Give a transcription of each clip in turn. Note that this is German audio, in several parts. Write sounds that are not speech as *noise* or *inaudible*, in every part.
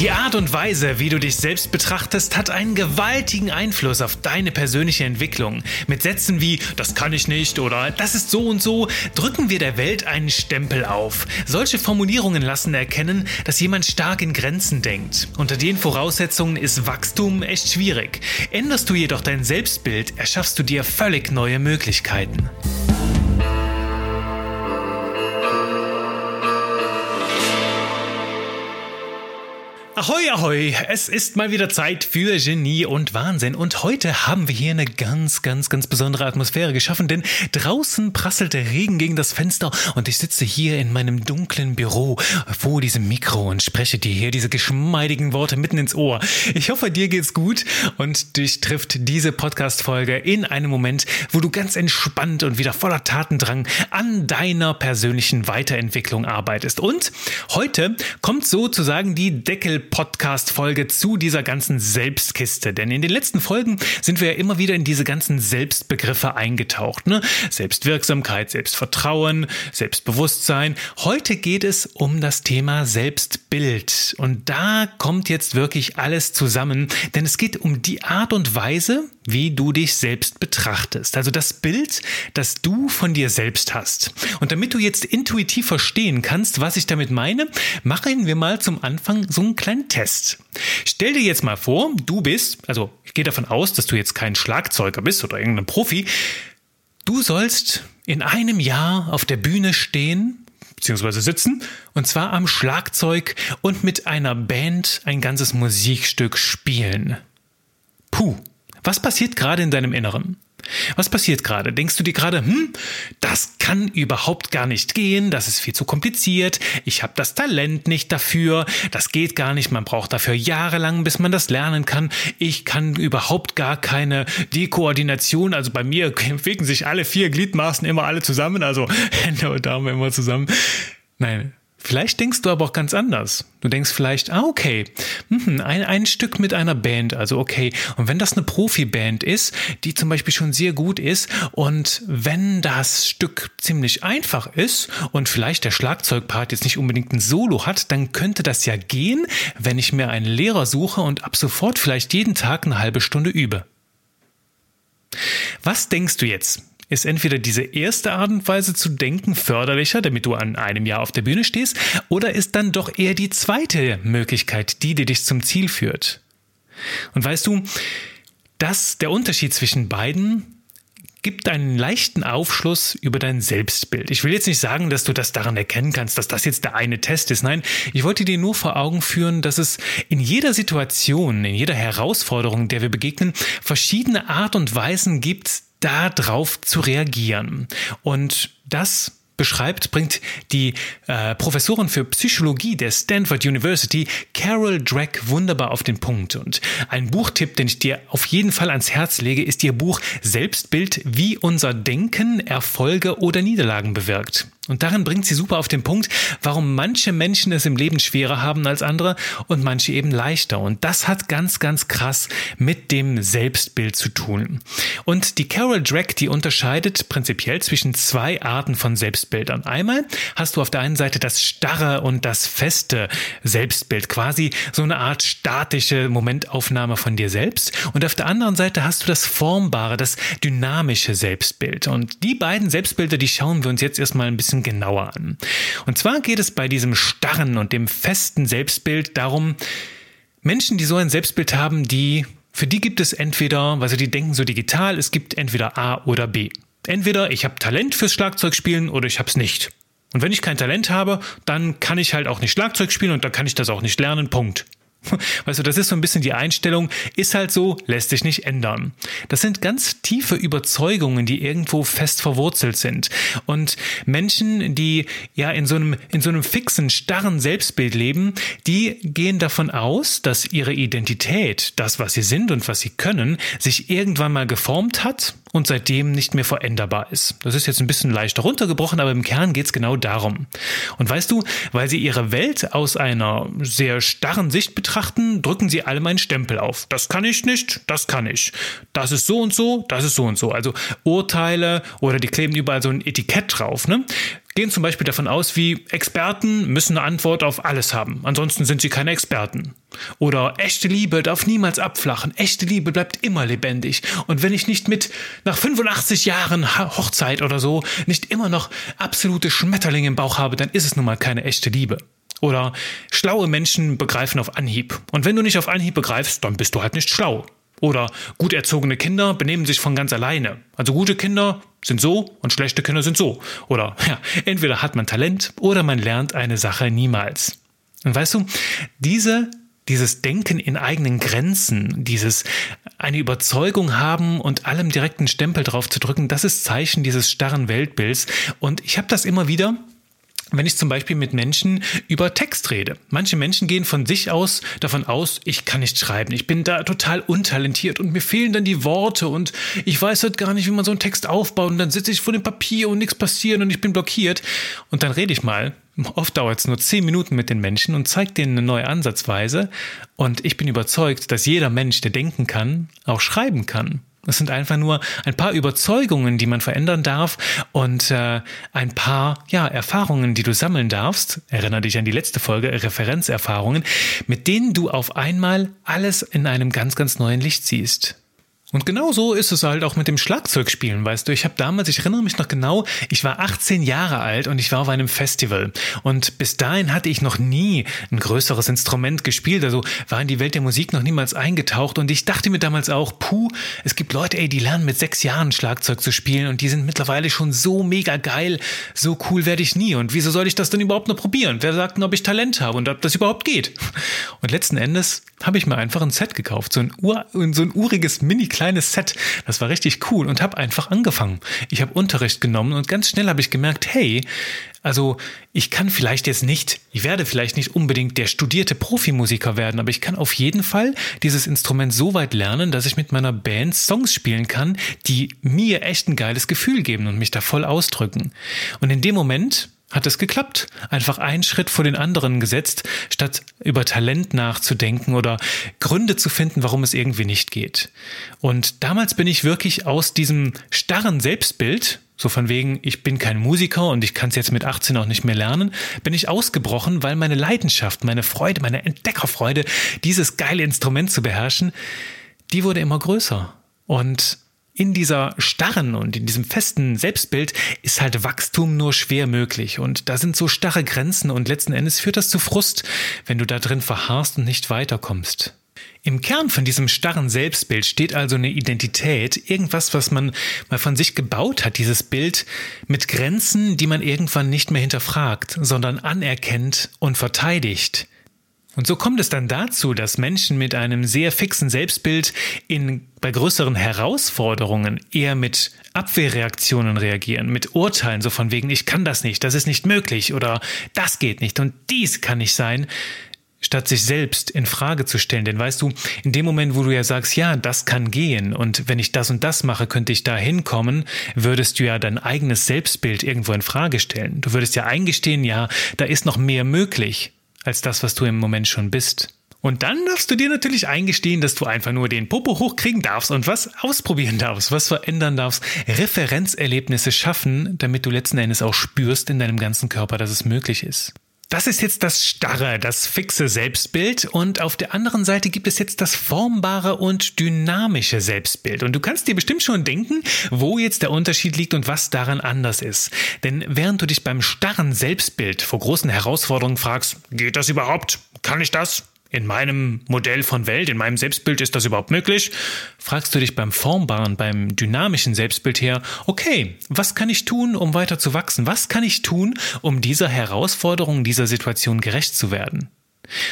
Die Art und Weise, wie du dich selbst betrachtest, hat einen gewaltigen Einfluss auf deine persönliche Entwicklung. Mit Sätzen wie das kann ich nicht oder das ist so und so drücken wir der Welt einen Stempel auf. Solche Formulierungen lassen erkennen, dass jemand stark in Grenzen denkt. Unter den Voraussetzungen ist Wachstum echt schwierig. Änderst du jedoch dein Selbstbild, erschaffst du dir völlig neue Möglichkeiten. Ahoi, ahoi! Es ist mal wieder Zeit für Genie und Wahnsinn. Und heute haben wir hier eine ganz, ganz, ganz besondere Atmosphäre geschaffen, denn draußen prasselt der Regen gegen das Fenster und ich sitze hier in meinem dunklen Büro vor diesem Mikro und spreche dir hier diese geschmeidigen Worte mitten ins Ohr. Ich hoffe, dir geht's gut und dich trifft diese Podcast-Folge in einem Moment, wo du ganz entspannt und wieder voller Tatendrang an deiner persönlichen Weiterentwicklung arbeitest. Und heute kommt sozusagen die Deckel Podcast-Folge zu dieser ganzen Selbstkiste. Denn in den letzten Folgen sind wir ja immer wieder in diese ganzen Selbstbegriffe eingetaucht. Ne? Selbstwirksamkeit, Selbstvertrauen, Selbstbewusstsein. Heute geht es um das Thema Selbstbild. Und da kommt jetzt wirklich alles zusammen, denn es geht um die Art und Weise, wie du dich selbst betrachtest. Also das Bild, das du von dir selbst hast. Und damit du jetzt intuitiv verstehen kannst, was ich damit meine, machen wir mal zum Anfang so einen kleinen Test. Stell dir jetzt mal vor, du bist, also ich gehe davon aus, dass du jetzt kein Schlagzeuger bist oder irgendein Profi. Du sollst in einem Jahr auf der Bühne stehen beziehungsweise sitzen, und zwar am Schlagzeug und mit einer Band ein ganzes Musikstück spielen. Puh, was passiert gerade in deinem Inneren? Was passiert gerade? Denkst du dir gerade, hm, das kann überhaupt gar nicht gehen, das ist viel zu kompliziert, ich habe das Talent nicht dafür, das geht gar nicht, man braucht dafür jahrelang, bis man das lernen kann, ich kann überhaupt gar keine Dekoordination, also bei mir *laughs* bewegen sich alle vier Gliedmaßen immer alle zusammen, also *laughs* Hände und Daumen immer zusammen. Nein, Vielleicht denkst du aber auch ganz anders. Du denkst vielleicht, ah, okay, mhm, ein, ein Stück mit einer Band, also okay. Und wenn das eine Profiband ist, die zum Beispiel schon sehr gut ist, und wenn das Stück ziemlich einfach ist und vielleicht der Schlagzeugpart jetzt nicht unbedingt ein Solo hat, dann könnte das ja gehen, wenn ich mir einen Lehrer suche und ab sofort vielleicht jeden Tag eine halbe Stunde übe. Was denkst du jetzt? Ist entweder diese erste Art und Weise zu denken förderlicher, damit du an einem Jahr auf der Bühne stehst, oder ist dann doch eher die zweite Möglichkeit, die, die dich zum Ziel führt? Und weißt du, dass der Unterschied zwischen beiden gibt einen leichten Aufschluss über dein Selbstbild. Ich will jetzt nicht sagen, dass du das daran erkennen kannst, dass das jetzt der eine Test ist. Nein, ich wollte dir nur vor Augen führen, dass es in jeder Situation, in jeder Herausforderung, der wir begegnen, verschiedene Art und Weisen gibt, darauf zu reagieren. Und das beschreibt, bringt die äh, Professorin für Psychologie der Stanford University, Carol Drake, wunderbar auf den Punkt. Und ein Buchtipp, den ich dir auf jeden Fall ans Herz lege, ist ihr Buch Selbstbild, wie unser Denken Erfolge oder Niederlagen bewirkt. Und darin bringt sie super auf den Punkt, warum manche Menschen es im Leben schwerer haben als andere und manche eben leichter. Und das hat ganz, ganz krass mit dem Selbstbild zu tun. Und die Carol Drake, die unterscheidet prinzipiell zwischen zwei Arten von Selbstbildern. Einmal hast du auf der einen Seite das starre und das feste Selbstbild, quasi so eine Art statische Momentaufnahme von dir selbst. Und auf der anderen Seite hast du das formbare, das dynamische Selbstbild. Und die beiden Selbstbilder, die schauen wir uns jetzt erstmal ein bisschen genauer an. Und zwar geht es bei diesem starren und dem festen Selbstbild darum, Menschen, die so ein Selbstbild haben, die, für die gibt es entweder, also die denken so digital, es gibt entweder A oder B. Entweder ich habe Talent fürs Schlagzeugspielen oder ich habe es nicht. Und wenn ich kein Talent habe, dann kann ich halt auch nicht Schlagzeug spielen und dann kann ich das auch nicht lernen. Punkt. *laughs* Weißt du, das ist so ein bisschen die Einstellung, ist halt so, lässt sich nicht ändern. Das sind ganz tiefe Überzeugungen, die irgendwo fest verwurzelt sind. Und Menschen, die ja in so einem, in so einem fixen, starren Selbstbild leben, die gehen davon aus, dass ihre Identität, das, was sie sind und was sie können, sich irgendwann mal geformt hat und seitdem nicht mehr veränderbar ist. Das ist jetzt ein bisschen leichter runtergebrochen, aber im Kern geht es genau darum. Und weißt du, weil sie ihre Welt aus einer sehr starren Sicht betrachten, drücken sie allem einen Stempel auf. Das kann ich nicht, das kann ich. Das ist so und so, das ist so und so. Also Urteile oder die kleben überall so ein Etikett drauf. Ne? Gehen zum Beispiel davon aus, wie Experten müssen eine Antwort auf alles haben, ansonsten sind sie keine Experten. Oder echte Liebe darf niemals abflachen, echte Liebe bleibt immer lebendig. Und wenn ich nicht mit nach 85 Jahren Hochzeit oder so nicht immer noch absolute Schmetterlinge im Bauch habe, dann ist es nun mal keine echte Liebe. Oder schlaue Menschen begreifen auf Anhieb. Und wenn du nicht auf Anhieb begreifst, dann bist du halt nicht schlau. Oder gut erzogene Kinder benehmen sich von ganz alleine. Also gute Kinder sind so und schlechte Kinder sind so. Oder ja, entweder hat man Talent oder man lernt eine Sache niemals. Und weißt du, diese dieses Denken in eigenen Grenzen, dieses eine Überzeugung haben und allem direkten Stempel drauf zu drücken, das ist Zeichen dieses starren Weltbilds. Und ich habe das immer wieder wenn ich zum Beispiel mit Menschen über Text rede. Manche Menschen gehen von sich aus davon aus, ich kann nicht schreiben, ich bin da total untalentiert und mir fehlen dann die Worte und ich weiß halt gar nicht, wie man so einen Text aufbaut und dann sitze ich vor dem Papier und nichts passiert und ich bin blockiert und dann rede ich mal. Oft dauert es nur zehn Minuten mit den Menschen und zeigt denen eine neue Ansatzweise und ich bin überzeugt, dass jeder Mensch, der denken kann, auch schreiben kann. Es sind einfach nur ein paar Überzeugungen, die man verändern darf und äh, ein paar ja, Erfahrungen, die du sammeln darfst. Erinnere dich an die letzte Folge, Referenzerfahrungen, mit denen du auf einmal alles in einem ganz, ganz neuen Licht siehst. Und genau so ist es halt auch mit dem Schlagzeugspielen, weißt du. Ich habe damals, ich erinnere mich noch genau, ich war 18 Jahre alt und ich war auf einem Festival. Und bis dahin hatte ich noch nie ein größeres Instrument gespielt, also war in die Welt der Musik noch niemals eingetaucht. Und ich dachte mir damals auch, puh, es gibt Leute, ey, die lernen mit sechs Jahren Schlagzeug zu spielen und die sind mittlerweile schon so mega geil, so cool werde ich nie. Und wieso soll ich das denn überhaupt noch probieren? Wer sagt denn, ob ich Talent habe und ob das überhaupt geht? Und letzten Endes habe ich mir einfach ein Set gekauft, so ein, Ur, so ein uriges mini kleines Set. Das war richtig cool und habe einfach angefangen. Ich habe Unterricht genommen und ganz schnell habe ich gemerkt, hey, also ich kann vielleicht jetzt nicht, ich werde vielleicht nicht unbedingt der studierte Profimusiker werden, aber ich kann auf jeden Fall dieses Instrument so weit lernen, dass ich mit meiner Band Songs spielen kann, die mir echt ein geiles Gefühl geben und mich da voll ausdrücken. Und in dem Moment hat es geklappt. Einfach einen Schritt vor den anderen gesetzt, statt über Talent nachzudenken oder Gründe zu finden, warum es irgendwie nicht geht. Und damals bin ich wirklich aus diesem starren Selbstbild, so von wegen, ich bin kein Musiker und ich kann es jetzt mit 18 auch nicht mehr lernen, bin ich ausgebrochen, weil meine Leidenschaft, meine Freude, meine Entdeckerfreude, dieses geile Instrument zu beherrschen, die wurde immer größer. Und in dieser starren und in diesem festen Selbstbild ist halt Wachstum nur schwer möglich. Und da sind so starre Grenzen und letzten Endes führt das zu Frust, wenn du da drin verharrst und nicht weiterkommst. Im Kern von diesem starren Selbstbild steht also eine Identität, irgendwas, was man mal von sich gebaut hat, dieses Bild mit Grenzen, die man irgendwann nicht mehr hinterfragt, sondern anerkennt und verteidigt. Und so kommt es dann dazu, dass Menschen mit einem sehr fixen Selbstbild in, bei größeren Herausforderungen eher mit Abwehrreaktionen reagieren, mit Urteilen, so von wegen, ich kann das nicht, das ist nicht möglich oder das geht nicht und dies kann nicht sein, statt sich selbst in Frage zu stellen. Denn weißt du, in dem Moment, wo du ja sagst, ja, das kann gehen und wenn ich das und das mache, könnte ich da hinkommen, würdest du ja dein eigenes Selbstbild irgendwo in Frage stellen. Du würdest ja eingestehen, ja, da ist noch mehr möglich als das, was du im Moment schon bist. Und dann darfst du dir natürlich eingestehen, dass du einfach nur den Popo hochkriegen darfst und was ausprobieren darfst, was verändern darfst, Referenzerlebnisse schaffen, damit du letzten Endes auch spürst in deinem ganzen Körper, dass es möglich ist. Das ist jetzt das starre, das fixe Selbstbild und auf der anderen Seite gibt es jetzt das formbare und dynamische Selbstbild. Und du kannst dir bestimmt schon denken, wo jetzt der Unterschied liegt und was daran anders ist. Denn während du dich beim starren Selbstbild vor großen Herausforderungen fragst, geht das überhaupt? Kann ich das? In meinem Modell von Welt, in meinem Selbstbild ist das überhaupt möglich? Fragst du dich beim formbaren, beim dynamischen Selbstbild her, okay, was kann ich tun, um weiter zu wachsen? Was kann ich tun, um dieser Herausforderung, dieser Situation gerecht zu werden?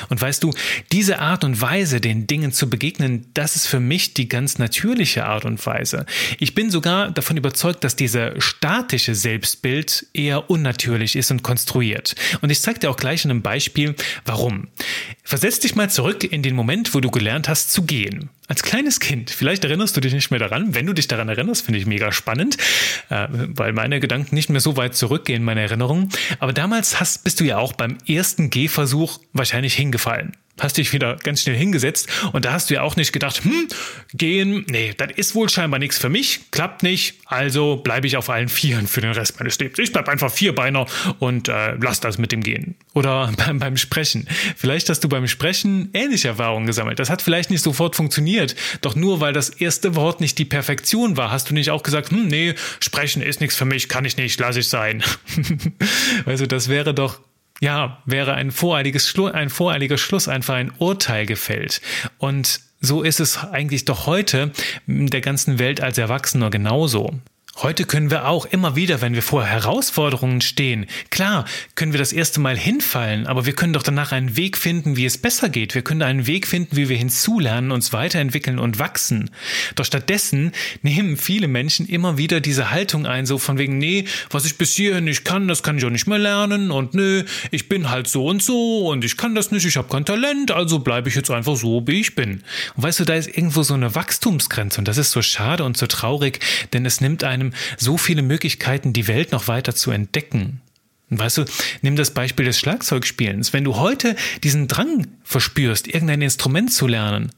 Und weißt du, diese Art und Weise, den Dingen zu begegnen, das ist für mich die ganz natürliche Art und Weise. Ich bin sogar davon überzeugt, dass dieser statische Selbstbild eher unnatürlich ist und konstruiert. Und ich zeige dir auch gleich in einem Beispiel, warum. Versetz dich mal zurück in den Moment, wo du gelernt hast zu gehen. Als kleines Kind, vielleicht erinnerst du dich nicht mehr daran. Wenn du dich daran erinnerst, finde ich mega spannend, äh, weil meine Gedanken nicht mehr so weit zurückgehen, meine Erinnerungen. Aber damals hast, bist du ja auch beim ersten Gehversuch wahrscheinlich hingefallen. hast dich wieder ganz schnell hingesetzt und da hast du ja auch nicht gedacht, hm, gehen, nee, das ist wohl scheinbar nichts für mich, klappt nicht, also bleibe ich auf allen Vieren für den Rest meines Lebens. Ich bleib einfach Vierbeiner und äh, lass das mit dem Gehen. Oder *laughs* beim, beim Sprechen. Vielleicht hast du beim Sprechen ähnliche Erfahrungen gesammelt. Das hat vielleicht nicht sofort funktioniert, doch nur weil das erste Wort nicht die Perfektion war, hast du nicht auch gesagt, hm, nee, sprechen ist nichts für mich, kann ich nicht, lass ich sein. *laughs* also das wäre doch ja, wäre ein voreiliges Schlu ein voreiliger Schluss einfach ein Urteil gefällt. Und so ist es eigentlich doch heute der ganzen Welt als Erwachsener genauso. Heute können wir auch immer wieder, wenn wir vor Herausforderungen stehen, klar, können wir das erste Mal hinfallen, aber wir können doch danach einen Weg finden, wie es besser geht. Wir können einen Weg finden, wie wir hinzulernen, uns weiterentwickeln und wachsen. Doch stattdessen nehmen viele Menschen immer wieder diese Haltung ein, so von wegen, nee, was ich bis hierhin nicht kann, das kann ich auch nicht mehr lernen und nö, ich bin halt so und so und ich kann das nicht, ich habe kein Talent, also bleibe ich jetzt einfach so, wie ich bin. Und weißt du, da ist irgendwo so eine Wachstumsgrenze und das ist so schade und so traurig, denn es nimmt einem so viele Möglichkeiten, die Welt noch weiter zu entdecken. Weißt du, nimm das Beispiel des Schlagzeugspielens. Wenn du heute diesen Drang verspürst, irgendein Instrument zu lernen,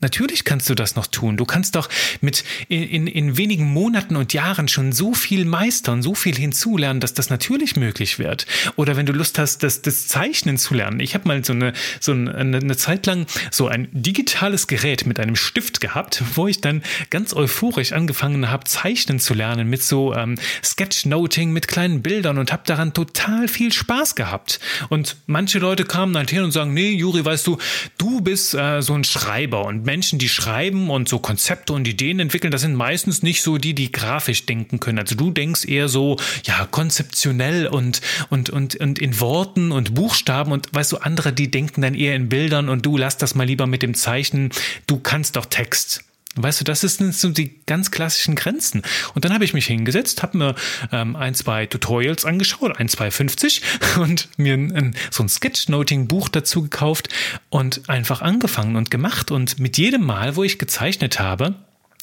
Natürlich kannst du das noch tun. Du kannst doch mit in, in, in wenigen Monaten und Jahren schon so viel meistern, so viel hinzulernen, dass das natürlich möglich wird. Oder wenn du Lust hast, das, das Zeichnen zu lernen. Ich habe mal so eine, so eine, eine Zeit lang so ein digitales Gerät mit einem Stift gehabt, *laughs* wo ich dann ganz euphorisch angefangen habe, Zeichnen zu lernen mit so ähm, Sketchnoting, mit kleinen Bildern und habe daran total viel Spaß gehabt. Und manche Leute kamen halt hin und sagen, nee, Juri, weißt du, du bist äh, so ein Schreiber und Menschen, die schreiben und so Konzepte und Ideen entwickeln, das sind meistens nicht so die, die grafisch denken können. Also du denkst eher so, ja, konzeptionell und, und, und, und in Worten und Buchstaben und weißt du, andere, die denken dann eher in Bildern und du lass das mal lieber mit dem Zeichen, du kannst doch Text. Weißt du, das sind so die ganz klassischen Grenzen. Und dann habe ich mich hingesetzt, habe mir ähm, ein, zwei Tutorials angeschaut, ein, zwei 50 *laughs* und mir ein, so ein Sketchnoting-Buch dazu gekauft und einfach angefangen und gemacht. Und mit jedem Mal, wo ich gezeichnet habe,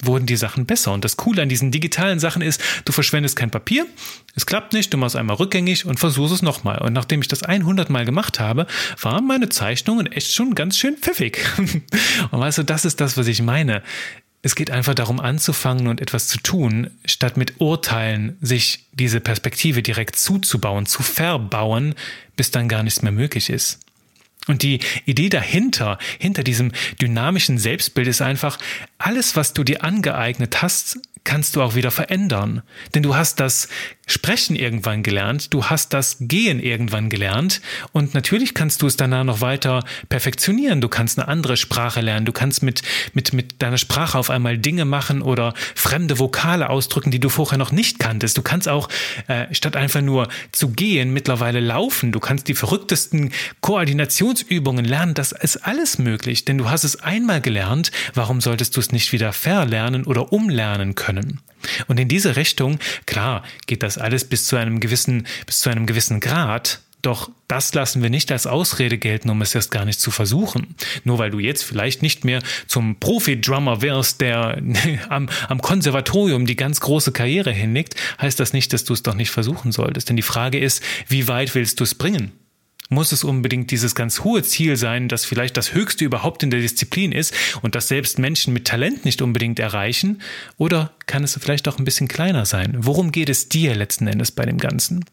wurden die Sachen besser. Und das Coole an diesen digitalen Sachen ist, du verschwendest kein Papier, es klappt nicht, du machst einmal rückgängig und versuchst es nochmal. Und nachdem ich das 100 Mal gemacht habe, waren meine Zeichnungen echt schon ganz schön pfiffig. *laughs* und weißt du, das ist das, was ich meine. Es geht einfach darum anzufangen und etwas zu tun, statt mit Urteilen sich diese Perspektive direkt zuzubauen, zu verbauen, bis dann gar nichts mehr möglich ist. Und die Idee dahinter, hinter diesem dynamischen Selbstbild ist einfach, alles, was du dir angeeignet hast, kannst du auch wieder verändern. Denn du hast das Sprechen irgendwann gelernt, du hast das Gehen irgendwann gelernt und natürlich kannst du es danach noch weiter perfektionieren. Du kannst eine andere Sprache lernen, du kannst mit, mit, mit deiner Sprache auf einmal Dinge machen oder fremde Vokale ausdrücken, die du vorher noch nicht kanntest. Du kannst auch äh, statt einfach nur zu gehen mittlerweile laufen. Du kannst die verrücktesten Koordinationsübungen lernen. Das ist alles möglich, denn du hast es einmal gelernt. Warum solltest du es nicht wieder verlernen oder umlernen können? Und in diese Richtung, klar, geht das alles bis zu einem gewissen, bis zu einem gewissen Grad. Doch das lassen wir nicht als Ausrede gelten, um es erst gar nicht zu versuchen. Nur weil du jetzt vielleicht nicht mehr zum Profi-Drummer wirst, der *laughs* am, am Konservatorium die ganz große Karriere hinlegt, heißt das nicht, dass du es doch nicht versuchen solltest. Denn die Frage ist, wie weit willst du es bringen? Muss es unbedingt dieses ganz hohe Ziel sein, das vielleicht das höchste überhaupt in der Disziplin ist und das selbst Menschen mit Talent nicht unbedingt erreichen? Oder kann es vielleicht auch ein bisschen kleiner sein? Worum geht es dir letzten Endes bei dem Ganzen?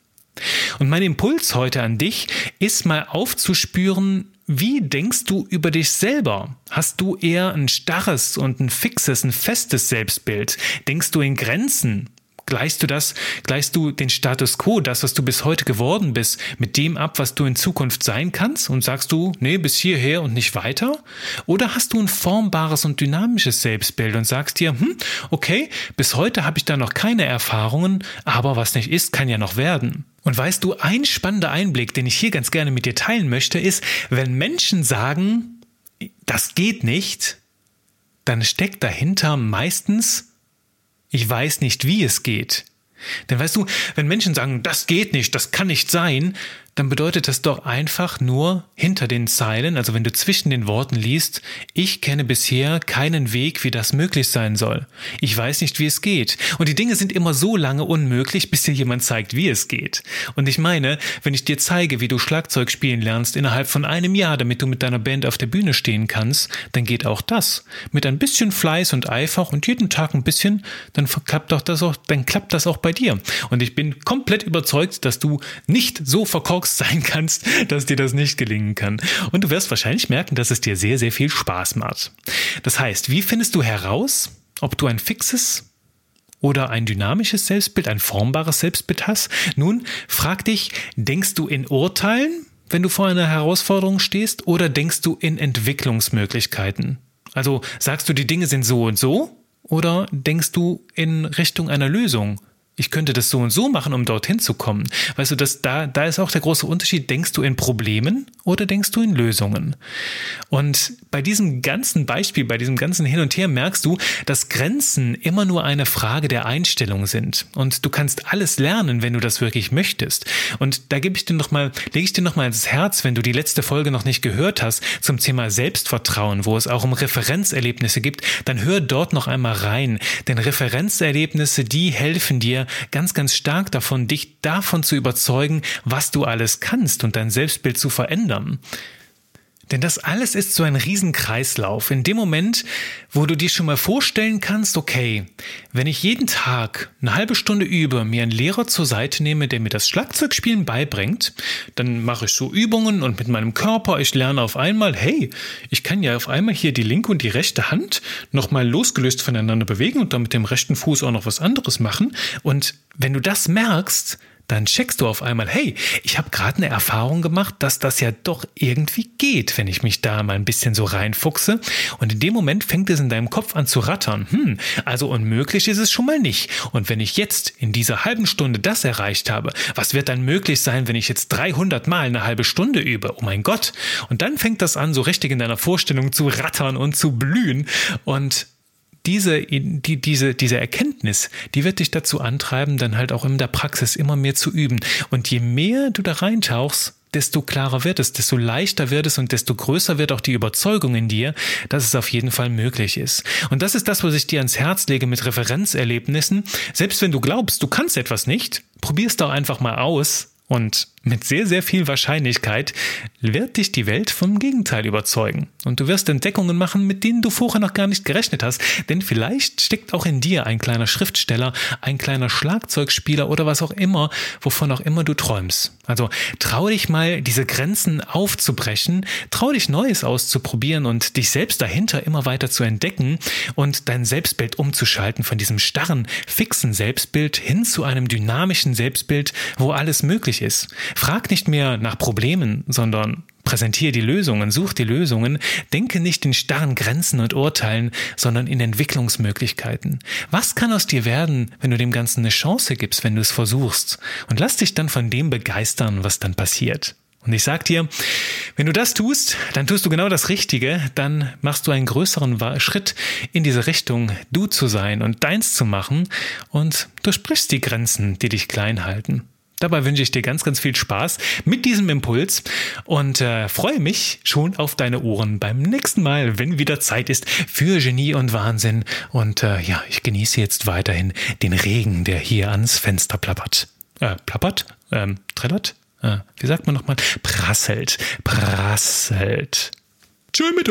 Und mein Impuls heute an dich ist mal aufzuspüren, wie denkst du über dich selber? Hast du eher ein starres und ein fixes, ein festes Selbstbild? Denkst du in Grenzen? Gleichst du das, gleichst du den Status quo, das, was du bis heute geworden bist, mit dem ab, was du in Zukunft sein kannst und sagst du, nee, bis hierher und nicht weiter? Oder hast du ein formbares und dynamisches Selbstbild und sagst dir, hm, okay, bis heute habe ich da noch keine Erfahrungen, aber was nicht ist, kann ja noch werden. Und weißt du, ein spannender Einblick, den ich hier ganz gerne mit dir teilen möchte, ist, wenn Menschen sagen, das geht nicht, dann steckt dahinter meistens ich weiß nicht, wie es geht. Denn weißt du, wenn Menschen sagen, das geht nicht, das kann nicht sein, dann bedeutet das doch einfach nur hinter den Zeilen, also wenn du zwischen den Worten liest, ich kenne bisher keinen Weg, wie das möglich sein soll. Ich weiß nicht, wie es geht. Und die Dinge sind immer so lange unmöglich, bis dir jemand zeigt, wie es geht. Und ich meine, wenn ich dir zeige, wie du Schlagzeug spielen lernst innerhalb von einem Jahr, damit du mit deiner Band auf der Bühne stehen kannst, dann geht auch das. Mit ein bisschen Fleiß und Eifer und jeden Tag ein bisschen, dann klappt doch das auch, dann klappt das auch bei dir. Und ich bin komplett überzeugt, dass du nicht so verkorkst sein kannst, dass dir das nicht gelingen kann. Und du wirst wahrscheinlich merken, dass es dir sehr, sehr viel Spaß macht. Das heißt, wie findest du heraus, ob du ein fixes oder ein dynamisches Selbstbild, ein formbares Selbstbild hast? Nun, frag dich, denkst du in Urteilen, wenn du vor einer Herausforderung stehst, oder denkst du in Entwicklungsmöglichkeiten? Also sagst du, die Dinge sind so und so, oder denkst du in Richtung einer Lösung? Ich könnte das so und so machen, um dorthin zu kommen. Weißt du, das, da, da ist auch der große Unterschied. Denkst du in Problemen oder denkst du in Lösungen? Und bei diesem ganzen Beispiel, bei diesem ganzen Hin und Her merkst du, dass Grenzen immer nur eine Frage der Einstellung sind. Und du kannst alles lernen, wenn du das wirklich möchtest. Und da gebe ich dir noch mal, lege ich dir noch mal ins Herz, wenn du die letzte Folge noch nicht gehört hast, zum Thema Selbstvertrauen, wo es auch um Referenzerlebnisse gibt, dann hör dort noch einmal rein. Denn Referenzerlebnisse, die helfen dir, ganz, ganz stark davon, dich davon zu überzeugen, was du alles kannst und dein Selbstbild zu verändern. Denn das alles ist so ein Riesenkreislauf. In dem Moment, wo du dir schon mal vorstellen kannst, okay, wenn ich jeden Tag eine halbe Stunde übe, mir einen Lehrer zur Seite nehme, der mir das Schlagzeugspielen beibringt, dann mache ich so Übungen und mit meinem Körper, ich lerne auf einmal, hey, ich kann ja auf einmal hier die linke und die rechte Hand nochmal losgelöst voneinander bewegen und dann mit dem rechten Fuß auch noch was anderes machen. Und wenn du das merkst, dann checkst du auf einmal, hey, ich habe gerade eine Erfahrung gemacht, dass das ja doch irgendwie geht, wenn ich mich da mal ein bisschen so reinfuchse. Und in dem Moment fängt es in deinem Kopf an zu rattern. Hm, also unmöglich ist es schon mal nicht. Und wenn ich jetzt in dieser halben Stunde das erreicht habe, was wird dann möglich sein, wenn ich jetzt 300 Mal eine halbe Stunde übe? Oh mein Gott. Und dann fängt das an, so richtig in deiner Vorstellung zu rattern und zu blühen. Und diese, die, diese, diese Erkenntnis, die wird dich dazu antreiben, dann halt auch in der Praxis immer mehr zu üben. Und je mehr du da reintauchst, desto klarer wird es, desto leichter wird es und desto größer wird auch die Überzeugung in dir, dass es auf jeden Fall möglich ist. Und das ist das, was ich dir ans Herz lege mit Referenzerlebnissen. Selbst wenn du glaubst, du kannst etwas nicht, probier's doch einfach mal aus und mit sehr, sehr viel Wahrscheinlichkeit wird dich die Welt vom Gegenteil überzeugen. Und du wirst Entdeckungen machen, mit denen du vorher noch gar nicht gerechnet hast. Denn vielleicht steckt auch in dir ein kleiner Schriftsteller, ein kleiner Schlagzeugspieler oder was auch immer, wovon auch immer du träumst. Also trau dich mal, diese Grenzen aufzubrechen, trau dich Neues auszuprobieren und dich selbst dahinter immer weiter zu entdecken und dein Selbstbild umzuschalten von diesem starren, fixen Selbstbild hin zu einem dynamischen Selbstbild, wo alles möglich ist. Frag nicht mehr nach Problemen, sondern präsentiere die Lösungen, such die Lösungen, denke nicht in starren Grenzen und Urteilen, sondern in Entwicklungsmöglichkeiten. Was kann aus dir werden, wenn du dem Ganzen eine Chance gibst, wenn du es versuchst? Und lass dich dann von dem begeistern, was dann passiert. Und ich sag dir, wenn du das tust, dann tust du genau das Richtige, dann machst du einen größeren Schritt in diese Richtung, du zu sein und deins zu machen und du sprichst die Grenzen, die dich klein halten. Dabei wünsche ich dir ganz, ganz viel Spaß mit diesem Impuls und äh, freue mich schon auf deine Ohren beim nächsten Mal, wenn wieder Zeit ist für Genie und Wahnsinn. Und äh, ja, ich genieße jetzt weiterhin den Regen, der hier ans Fenster plappert. Äh, plappert? Ähm, trällert? Äh, wie sagt man nochmal? Prasselt. Prasselt. Tschö mit